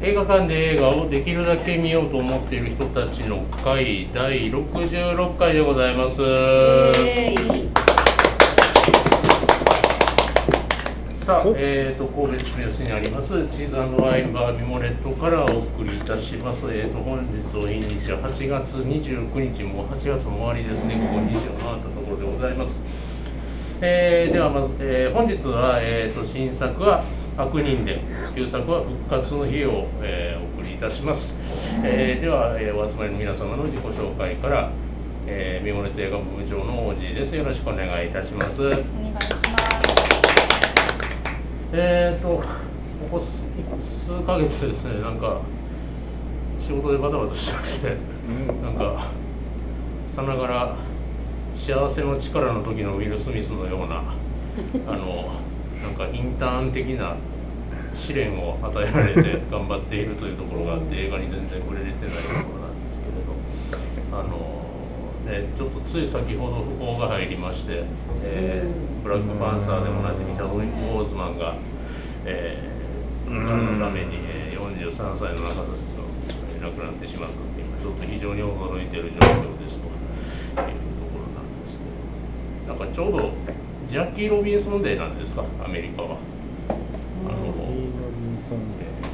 映画館で映画をできるだけ見ようと思っている人たちの会第66回でございます。えー、さあ、えーと、神戸市のにありますチーズワインバーミモレットからお送りいたします。えーと、本日の日にちは8月29日、もう8月の終わりですね、ここ2時を回ったところでございます。えー、ではまず、えー、本日は、えーと、新作は悪人伝旧作は復活の日を、えー、お送りいたします、えー、では、えー、お集まりの皆様の自己紹介から、えー、ミモレテ映画部長の王子です。よろしくお願いいたします。お願いします。えっ、ー、とここ数ヶ月ですねなんか仕事でバタバタしてまして、うん、なんかさながら幸せの力の時のウィル・スミスのようなあのなんかインターン的な試練を与えられて頑張っているというところがあって映画に全然触れれてないところなんですけれどあの、ね、ちょっとつい先ほど訃報が入りまして、えー、ブラックパンサーでおなじみチャドウィック・ボーズマンが、えー、のために、え43歳の中で亡くなってしまったというちょっと非常に驚いている状況ですと。なんかちょうどジャッキー・ロビンソンデーなんですか？アメリカは。あの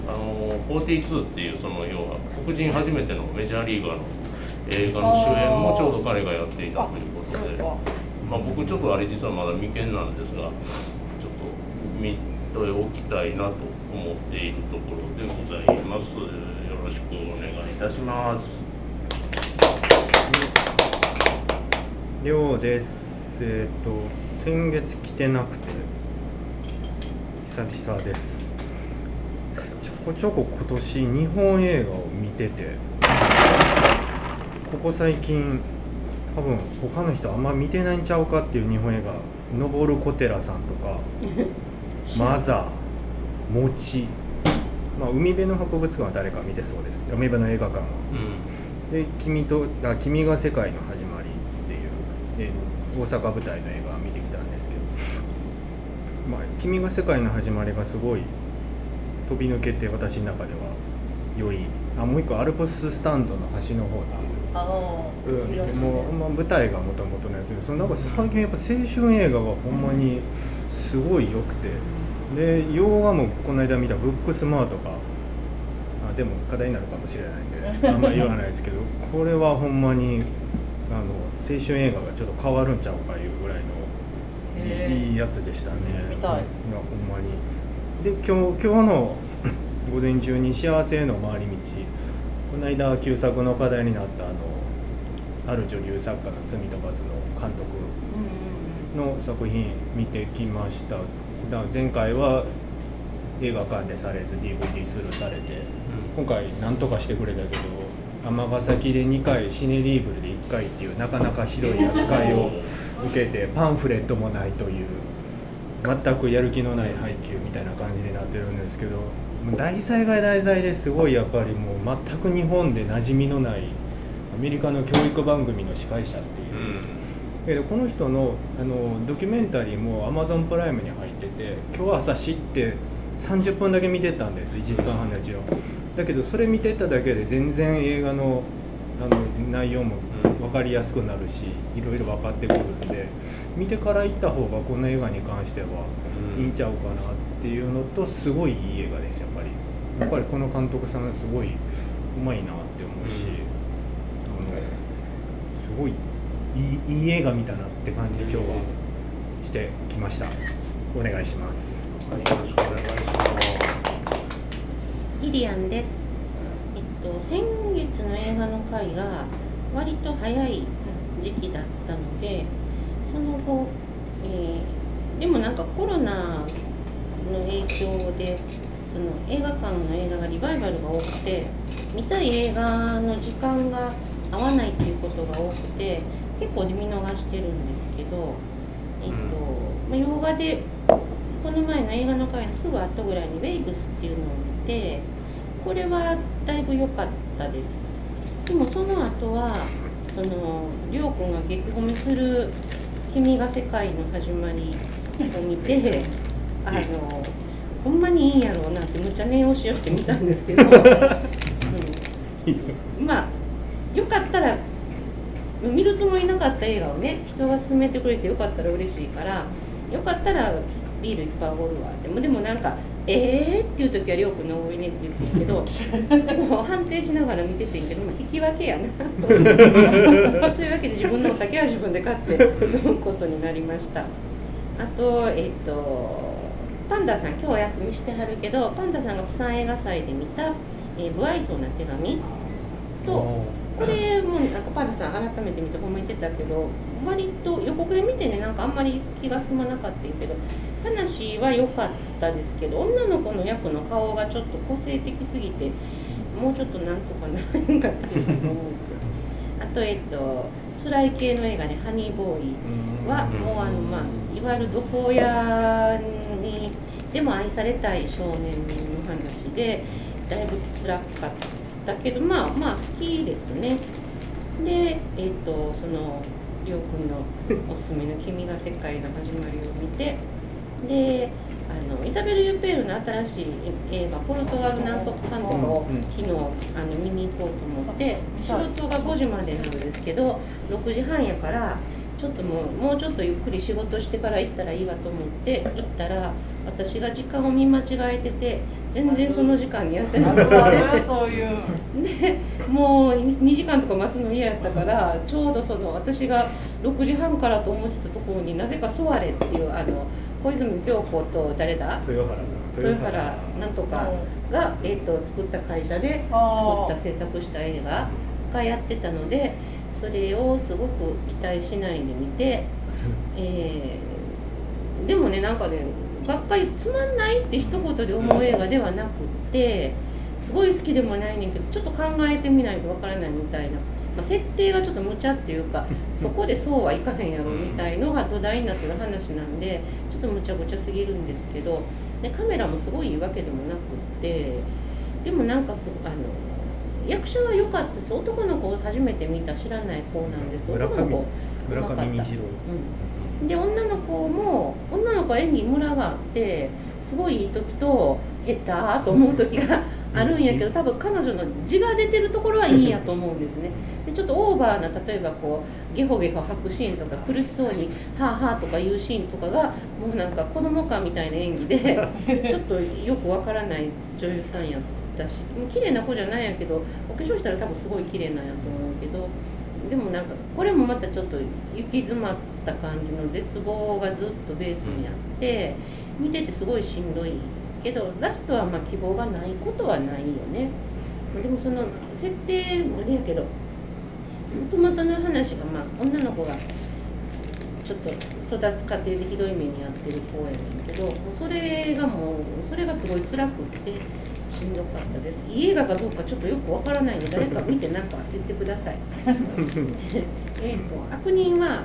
あの42っていうその要は黒人初めてのメジャーリーガーの映画の主演もちょうど彼がやっていたということで。まあ、僕ちょっとあれ実はまだ未見なんですがちょっと見ておきたいなと思っているところでございます。よろしくお願いいたします。りょうですえっ、ー、と先月来てなくて久々です。ちょこちょこ今年日本映画を見ててここ最近多分他の人あんま見てないんちゃうかっていう日本映画「登る小寺さん」とか「マザー」「餅」まあ、海辺の博物館は誰か見てそうです。海辺の映画館は、うん、で君とあ「君が世界の始まり」っていう大阪舞台の映画を見てきたんですけど「まあ、君が世界の始まり」がすごい飛び抜けて私の中では良い。あもう一個アルプススタンドの端の方っていう。うん、もう、まあ、舞台がもともとのやつでそのなんか最近やっぱ青春映画がほんまにすごい良くて。で洋画もこの間見た「ブックスマートが」あでも課題になるかもしれないんであんまり言わないですけど これはほんまにあの青春映画がちょっと変わるんちゃうかいうぐらいのいいやつでしたね。見たい。いやほんまに。で今日今日の午前中に幸せへの回り道この間旧作の課題になったあのある女優作家の罪と罰の監督の作品見てきました。だ前回は映画館でされず DVD スルーされて、今回何とかしてくれたけど尼崎で2回シネリーブルで1回っていうなかなかひどい扱いを受けてパンフレットもないという全くやる気のない配給みたいな感じになってるんですけど題材が題材ですごいやっぱりもう全く日本で馴染みのないアメリカの教育番組の司会者っていう、けどこの人のあのドキュメンタリーもアマゾンプライムに入ってて今日朝知って30分だけ見てたんです。1時間半のうちを。だけどそれ見てただけで全然映画のあの内容も分かりやすくなるしいろいろ分かってくるんで見てから行った方がこの映画に関してはいいんちゃうかなっていうのとすごいいい映画ですやっぱり。やっぱりこの監督さんすごいうまいなって思うし、あのすごいいいいい映画見たなって感じ今日はしてきました。お願いします。よろしくお願いしますイリアンです。えっと先月の映画の回が割と早い時期だったので、その後、えー、でもなんかコロナの影響でその映画館の映画がリバイバルが多くて見たい映画の時間が合わないっていうことが多くて結構見逃してるんですけど、えっとまあ、洋画でこの前の映画の回のすぐ後ぐらいに「ウェイブス」っていうのを見てこれはだいぶ良かったです。でもその後はそのりょうくんが激褒めする「君が世界の始まり」を見てあのほんまにいいんやろうなってむっちゃ念押しをしてみたんですけど、うん、まあよかったら見るつもりなかった映画をね人が勧めてくれてよかったら嬉しいからよかったらビールいっぱいおごるわでもでもなんか「えー?」っていう時は「りょうくんの多いね」って言ってるけどでも判定しながら見ててんけど、まあ、引き分けやな そういうわけで自分のお酒は自分で買って飲むことになりました。あとえっ、とパンダさん今日お休みしてはるけどパンダさんが釜山映画祭で見た「えー、不愛想な手紙」とこれもなんかパンダさん改めて見て褒めてたけど割と予告で見てねなんかあんまり気が済まなかったけど話は良かったですけど女の子の役の顔がちょっと個性的すぎてもうちょっとなんとかならんかったなと思って。あとえっと辛い系の映画で「ハニーボーイ」はもうあのまあいわゆる毒親にでも愛されたい少年の話でだいぶ辛かったけどまあまあ好きですね。でえっとそのりょうくんのおすすめの「君が世界の始まり」を見てであのイザベル・ユペールの新しい映画「ポルトガルなんとかかんとか」を昨日あの見に行こうと思って仕事が5時までなんですけど6時半やからちょっともうもうちょっとゆっくり仕事してから行ったらいいわと思って行ったら私が時間を見間違えてて全然その時間にやってなくてそういう。でもう2時間とか待つの嫌やったからちょうどその私が6時半からと思ってたところになぜか「ソワレ」っていうあの小泉京子と誰だ？豊原さん。豊原なんとかが、えー、と作った会社で作った制作した映画がやってたのでそれをすごく期待しないで見て、えーでもねなんかねがっかりつまんないって一言で思う映画ではなくってすごい好きでもないねんけどちょっと考えてみないとわからないみたいな、まあ、設定がちょっと無茶っていうか そこでそうはいかへんやろみたいのが土台になってる話なんでちょっと無茶苦茶すぎるんですけどでカメラもすごいいいわけでもなくってでもなんかすあの役者は良かったです。男の子を初めて見た知らない子なんです。けどの子。上村上虹郎。うん、で女の子も女の子は演技ムラがあってすごいいい時と下手と思う時があるんやけど多分彼女の字が出てるところはいいんやと思うんですね。でちょっとオーバーな例えばこうゲホゲホ吐くシーンとか苦しそうに「はあはあ」とかいうシーンとかがもうなんか子供かみたいな演技で ちょっとよくわからない女優さんやったしもう綺麗な子じゃないんやけどお化粧したら多分すごい綺麗なんやと思うけどでもなんかこれもまたちょっと行き詰まった感じの絶望がずっとベースにあって見ててすごいしんどいけどラストはま希望がないことはないよね。でもその設定もあれやけどもともとの話がまあ女の子がちょっと育つ過程でひどい目に遭ってる子やねんけどそれがもうそれがすごい辛くってしんどかったです。いい映画かどうかちょっとよくわからないので誰か見て何か言ってください。えっと悪人は、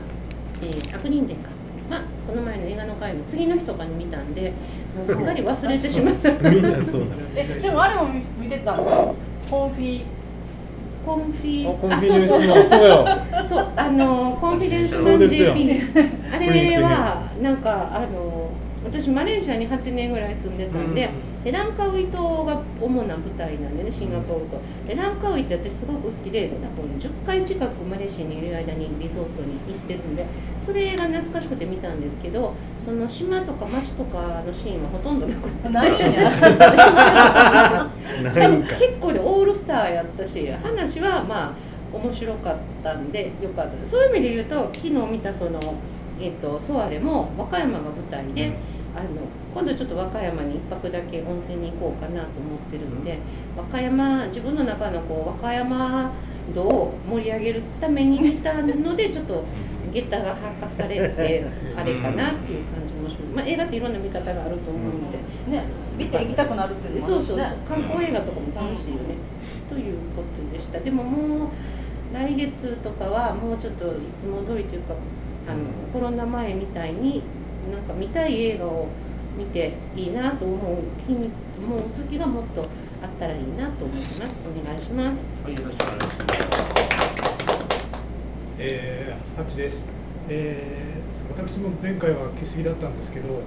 えー悪人伝かまあこの前の映画の回の次の日とかに見たんでもうすっかり忘れてしまった。みんなそうなのえでもあれも見見てたんじゃんコンフィ？コンフィ？あコンフィデンスそうそう。のそうよ。そうあのコンフィデンスマン JP あれはなんかあの私マレーシアに8年ぐらい住んでたんで,、でランカウイ島が主な舞台なんでねシンガポールと。でランカウイって私すごく好きで多分10回近くマレーシアにいる間にリゾートに行ってるんでそれが懐かしくて見たんですけどその島とか町とかのシーンはほとんどなくて なんか。結構でオールスターやったし話はまあ面白かったんでよかった。そういう意味で言うと昨日見たその、えっとソワレも和歌山が舞台で、あの今度ちょっと和歌山に1泊だけ温泉に行こうかなと思ってるんで、和歌山自分の中のこう和歌山度を盛り上げるために見たのでちょっと下駄が履かされてあれかなっていう感じもします、まあ、映画っていろんな見方があると思うので。ね見て行きたくなるっていうのもあるしそうそうそう。ね観光映画とかも楽しいよね、ということでした。でももう来月とかはもうちょっといつも通りというかあのコロナ前みたいになんか見たい映画を見ていいなと思う日に思う時がもっとあったらいいなと思います。お願いします。はい、よろしくお願いします。えー、8です、えー、私も前回は欠席だったんですけど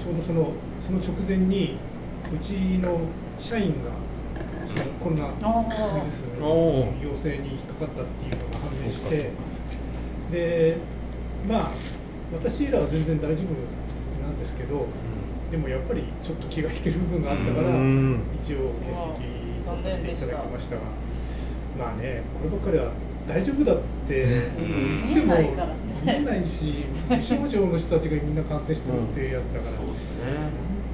ちちょうどそのその直前にうちの社員がそのコロナウイルスの陽性に引っかかったっていうのが判明してでまあ私らは全然大丈夫なんですけどでもやっぱりちょっと気が引ける部分があったからうん。一応欠席とさせていただきましたがまあねこればっかりは大丈夫だってん。言っても見えないからね。見えないし無症状の人たちがみんな感染してるっていうやつだからそう本ですね。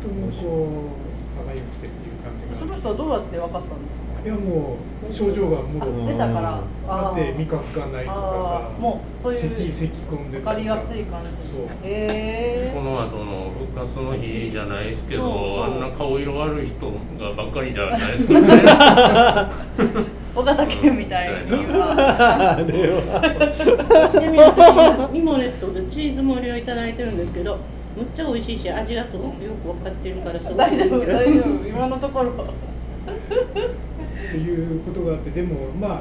当にこう歯がゆくてっていう感じが。その人はどうやって分かったんですか？いやもう症状がもあろ出たから。あって味覚がないとかさもうそういう咳咳込んで分か。りやすい感じそう。へえこの後の復活の日じゃないですけどそうそう。あんな顔色悪い人がばっかりじゃないですかね。尾形健みたいにはあれは。ちなみに私ミモレットでチーズ盛りをいただいてるんですけどむっちゃ美味しいし味がすごくよく分かってるからすごく 大丈夫大丈夫。今のところっていうことがあってでもまあ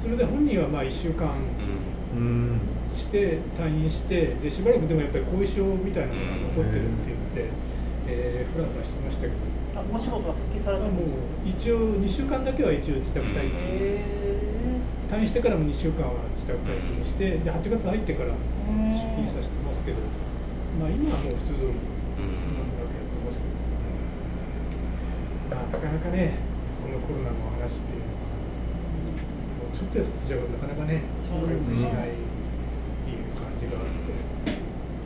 それで本人はまあ1週間うんして退院してでしばらくでもやっぱり後遺症みたいなのが残ってるって言って、えー、フラフラしてましたけど、あお仕事は復帰されたんですう一応2週間だけは一応自宅待機、へ退院してからも2週間は自宅待機にしてで8月入ってからえ出勤させてますけど、まあ今はもう普通通りうんなんだけやってますけど、まあ、なかなかねこのコロナの話っていうのはもうちょっとやそっちじゃなかなかねそうですね。しないっていう感じがあって。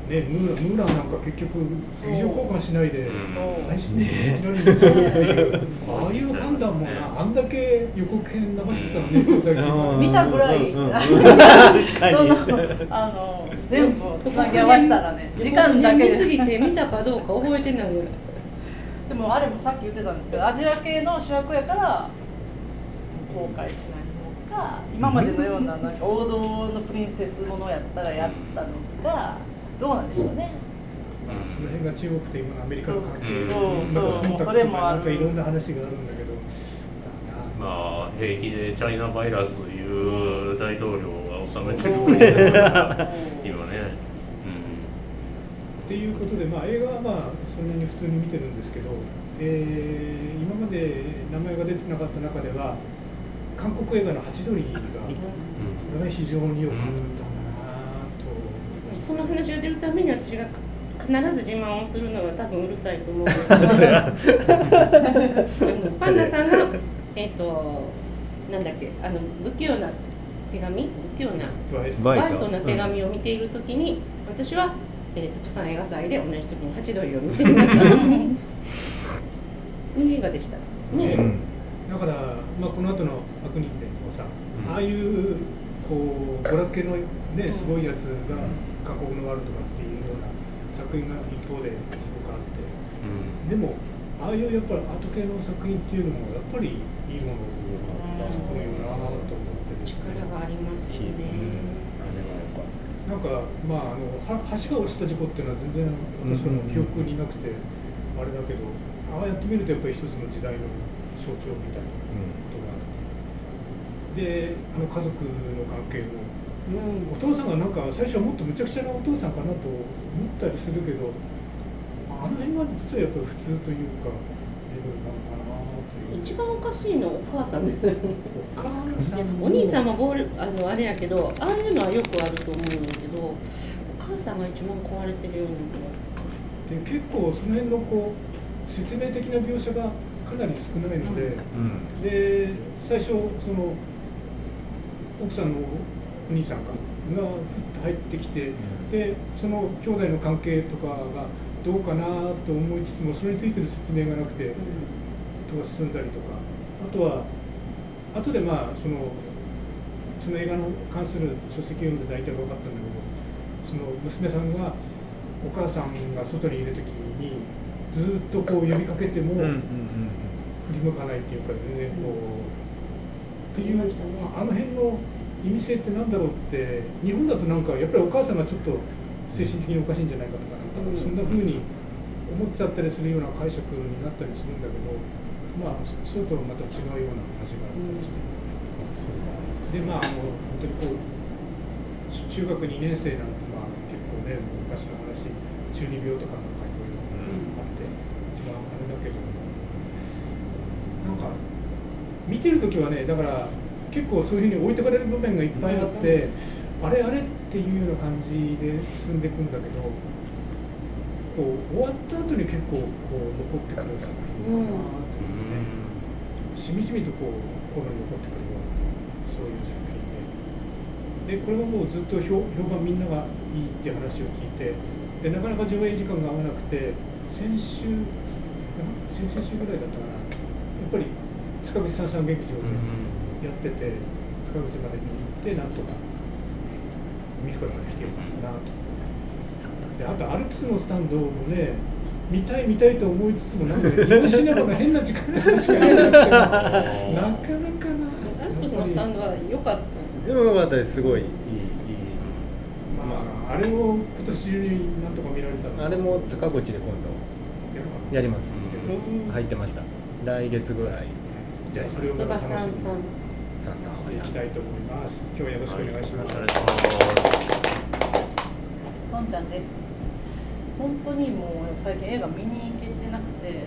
ね、ムーラムーラーなんか結局友情交換しないでうん。配信でいきなり見ちゃうっていう、ああいう判断もなあんだけ予告編流してたのねつい最近うん。見たぐらい、確 確かに。あの全部つなぎ合わせたらね時間だけ見すぎでて見たかどうか覚えてないよでもあれもさっき言ってたんですけどアジア系の主役やから後悔しないのか今までのようななんか王道のプリンセスものやったらやったのかどうなんでしょうね。まあ、その辺が中国と今のアメリカの関係そう。またそう忖度とかそれもある。なんかいろんな話があるんだけど。ままあ平気でチャイナバイラスいう大統領が収めてる国ですから今ねっていうことで、まあ、映画はまあそんなに普通に見てるんですけど、えー今まで名前が出てなかった中では韓国映画の「ハチドリ」が非常に良かったなとその話が出るために私が必ず自慢をするのが多分うるさいと思うんですけどパンダさんがえっ、となんだっけあの不器用な手紙不器用なバイスバイソバイソンな手紙を見ているときに、私は、えー、とプサン映画祭で同じ時にハチドリを見ていました。いい映画でした。ね、うんだから、まあ、この後の「悪人伝」とかさ、うん。ああいうこう娯楽系の、ね、すごいやつが韓国のワールドとかっていうような作品が一方ですごくあって。うん。でもああいうやっぱりアート系の作品っていうのもやっぱりいいものを作るよなと思ってですね。力がありますよね。なんかまああのは橋が落ちた事故っていうのは全然私の記憶になくてあれだけどああやってみるとやっぱり一つの時代の象徴みたいなことがあって。であの家族の関係も。うんお父さんがなんか最初はもっとむちゃくちゃなお父さんかなと思ったりするけどあの辺が実はやっぱり普通というか一番おかしいのはお母さんですよね。お母さんお兄さんもボールあのあれやけど、ああいうのはよくあると思うんだけど、お母さんが一番壊れてるような気が。で結構その辺のこう説明的な描写がかなり少ないので、うんで最初その奥さんのお兄さんかがふっと入ってきて、でその兄弟の関係とかがどうかなと思いつつもそれについてる説明がなくてとか進んだりとか。あとは後でまあそのその映画の関する書籍を読んで大体分かったんだけどその娘さんがお母さんが外にいる時にずっとこう呼びかけても、振り向かないっていうか全然こう、っていうあの辺の意味性ってなんだろうって日本だとなんかやっぱりお母さんがちょっと精神的におかしいんじゃないかとかなんか、うん。そんな風に思っちゃったりするような解釈になったりするんだけどまあそそれとはまた違うような話があったりして、でまああの本当にこう中学2年生なんてまあ結構ね昔の話中二病とかなんかいろいろって一番あれだけどなんか見てる時はねだから結構そういうふうに置いてかれる場面がいっぱいあって、あれあれっていうような感じで進んでいくんだけどこう終わった後に結構こう残ってくる作品かなというね、しみじみとこう心に残ってくるようなそういう作品で。でこれはもうずっと評評判みんながいいって話を聞いてでなかなか上映時間が合わなくて先週先々週ぐらいだったかな。やっぱり塚口三三劇場でやってて塚口まで見に行ってなんとか見ることができてよかったなと。であとアルプスのスタンドもね見たい見たいと思いつつもなんか日本シネマの変な時間帯しかやらなくてもなかなかな。アルプスのスタンドは良かったでもよ。かったですすごいいいいいまああれを今年中になんとか見られたらあれも塚口で今度やります。うん入ってました来月ぐらい。じゃあそれをま菅さんさんた楽しみに。さん。さん。していきたいと思います。今日はよろしくお願いします、お願いしますのんちゃんです。本当にもう最近映画見に行けてなくて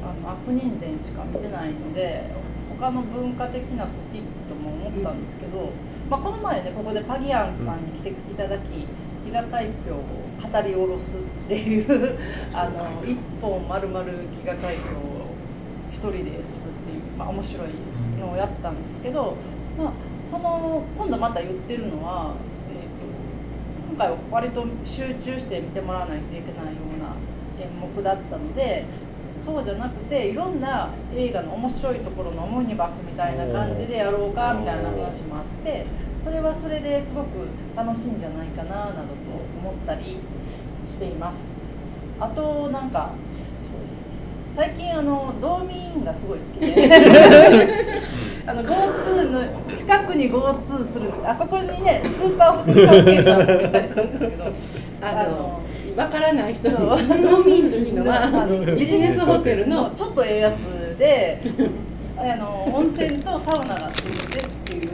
あの悪人伝しか見てないので他の文化的なトピックとも思ったんですけど、まあ、この前ねここでパギアンさんに来ていただき比嘉海峡を語り下ろすっていうあの一本丸々比嘉海峡を一人でするっていう、まあ、面白いのをやったんですけど、まあ、その今度また言ってるのは、回は割と集中して見てもらわないといけないような演目だったのでそうじゃなくていろんな映画の面白いところのオムニバスみたいな感じでやろうかみたいな話もあってそれはそれですごく楽しいんじゃないかななどと思ったりしています。あとなんかそうですね最近あの道民がすごい好きで あの GoTo の近くに GoTo するあここにねスーパーホテル関係者もいたりするんですけど。あのわからない人にそう。農民というのあはの ビジネスホテルの。のちょっとええやつであの温泉とサウナがついてっていう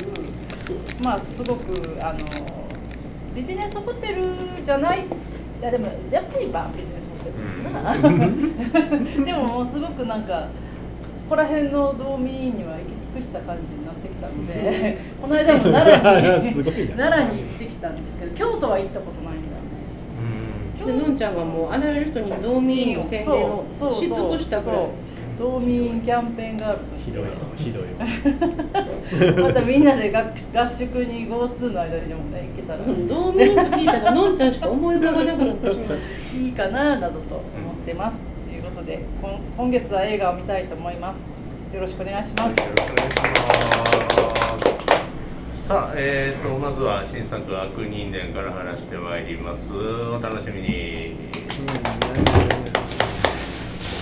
まあすごくあのビジネスホテルじゃないいやでもやっぱりまあビジネスホテルかな。でももうすごくなんかここら辺の道民には行き尽くした感じになってきたので この間も奈良に 奈良に行ってきたんですけど京都は行ったことないんだよね。うん。でのんちゃんはもうあらゆる人に道民の宣伝をし尽くしたぐら道民キャンペーンガールとして。ひどいわひどいわまたみんなで合合宿に GoTo の間にでもね行けたら。うん道民と聞いたらのんちゃんしか思い浮かばなくなってしまう。いいかななどと思ってます。ということで今今月は映画を見たいと思いますよろしくお願いします。よろしくお願いします。さあ、えっ、ー、とまずは新作悪人伝から話してまいります。お楽しみに。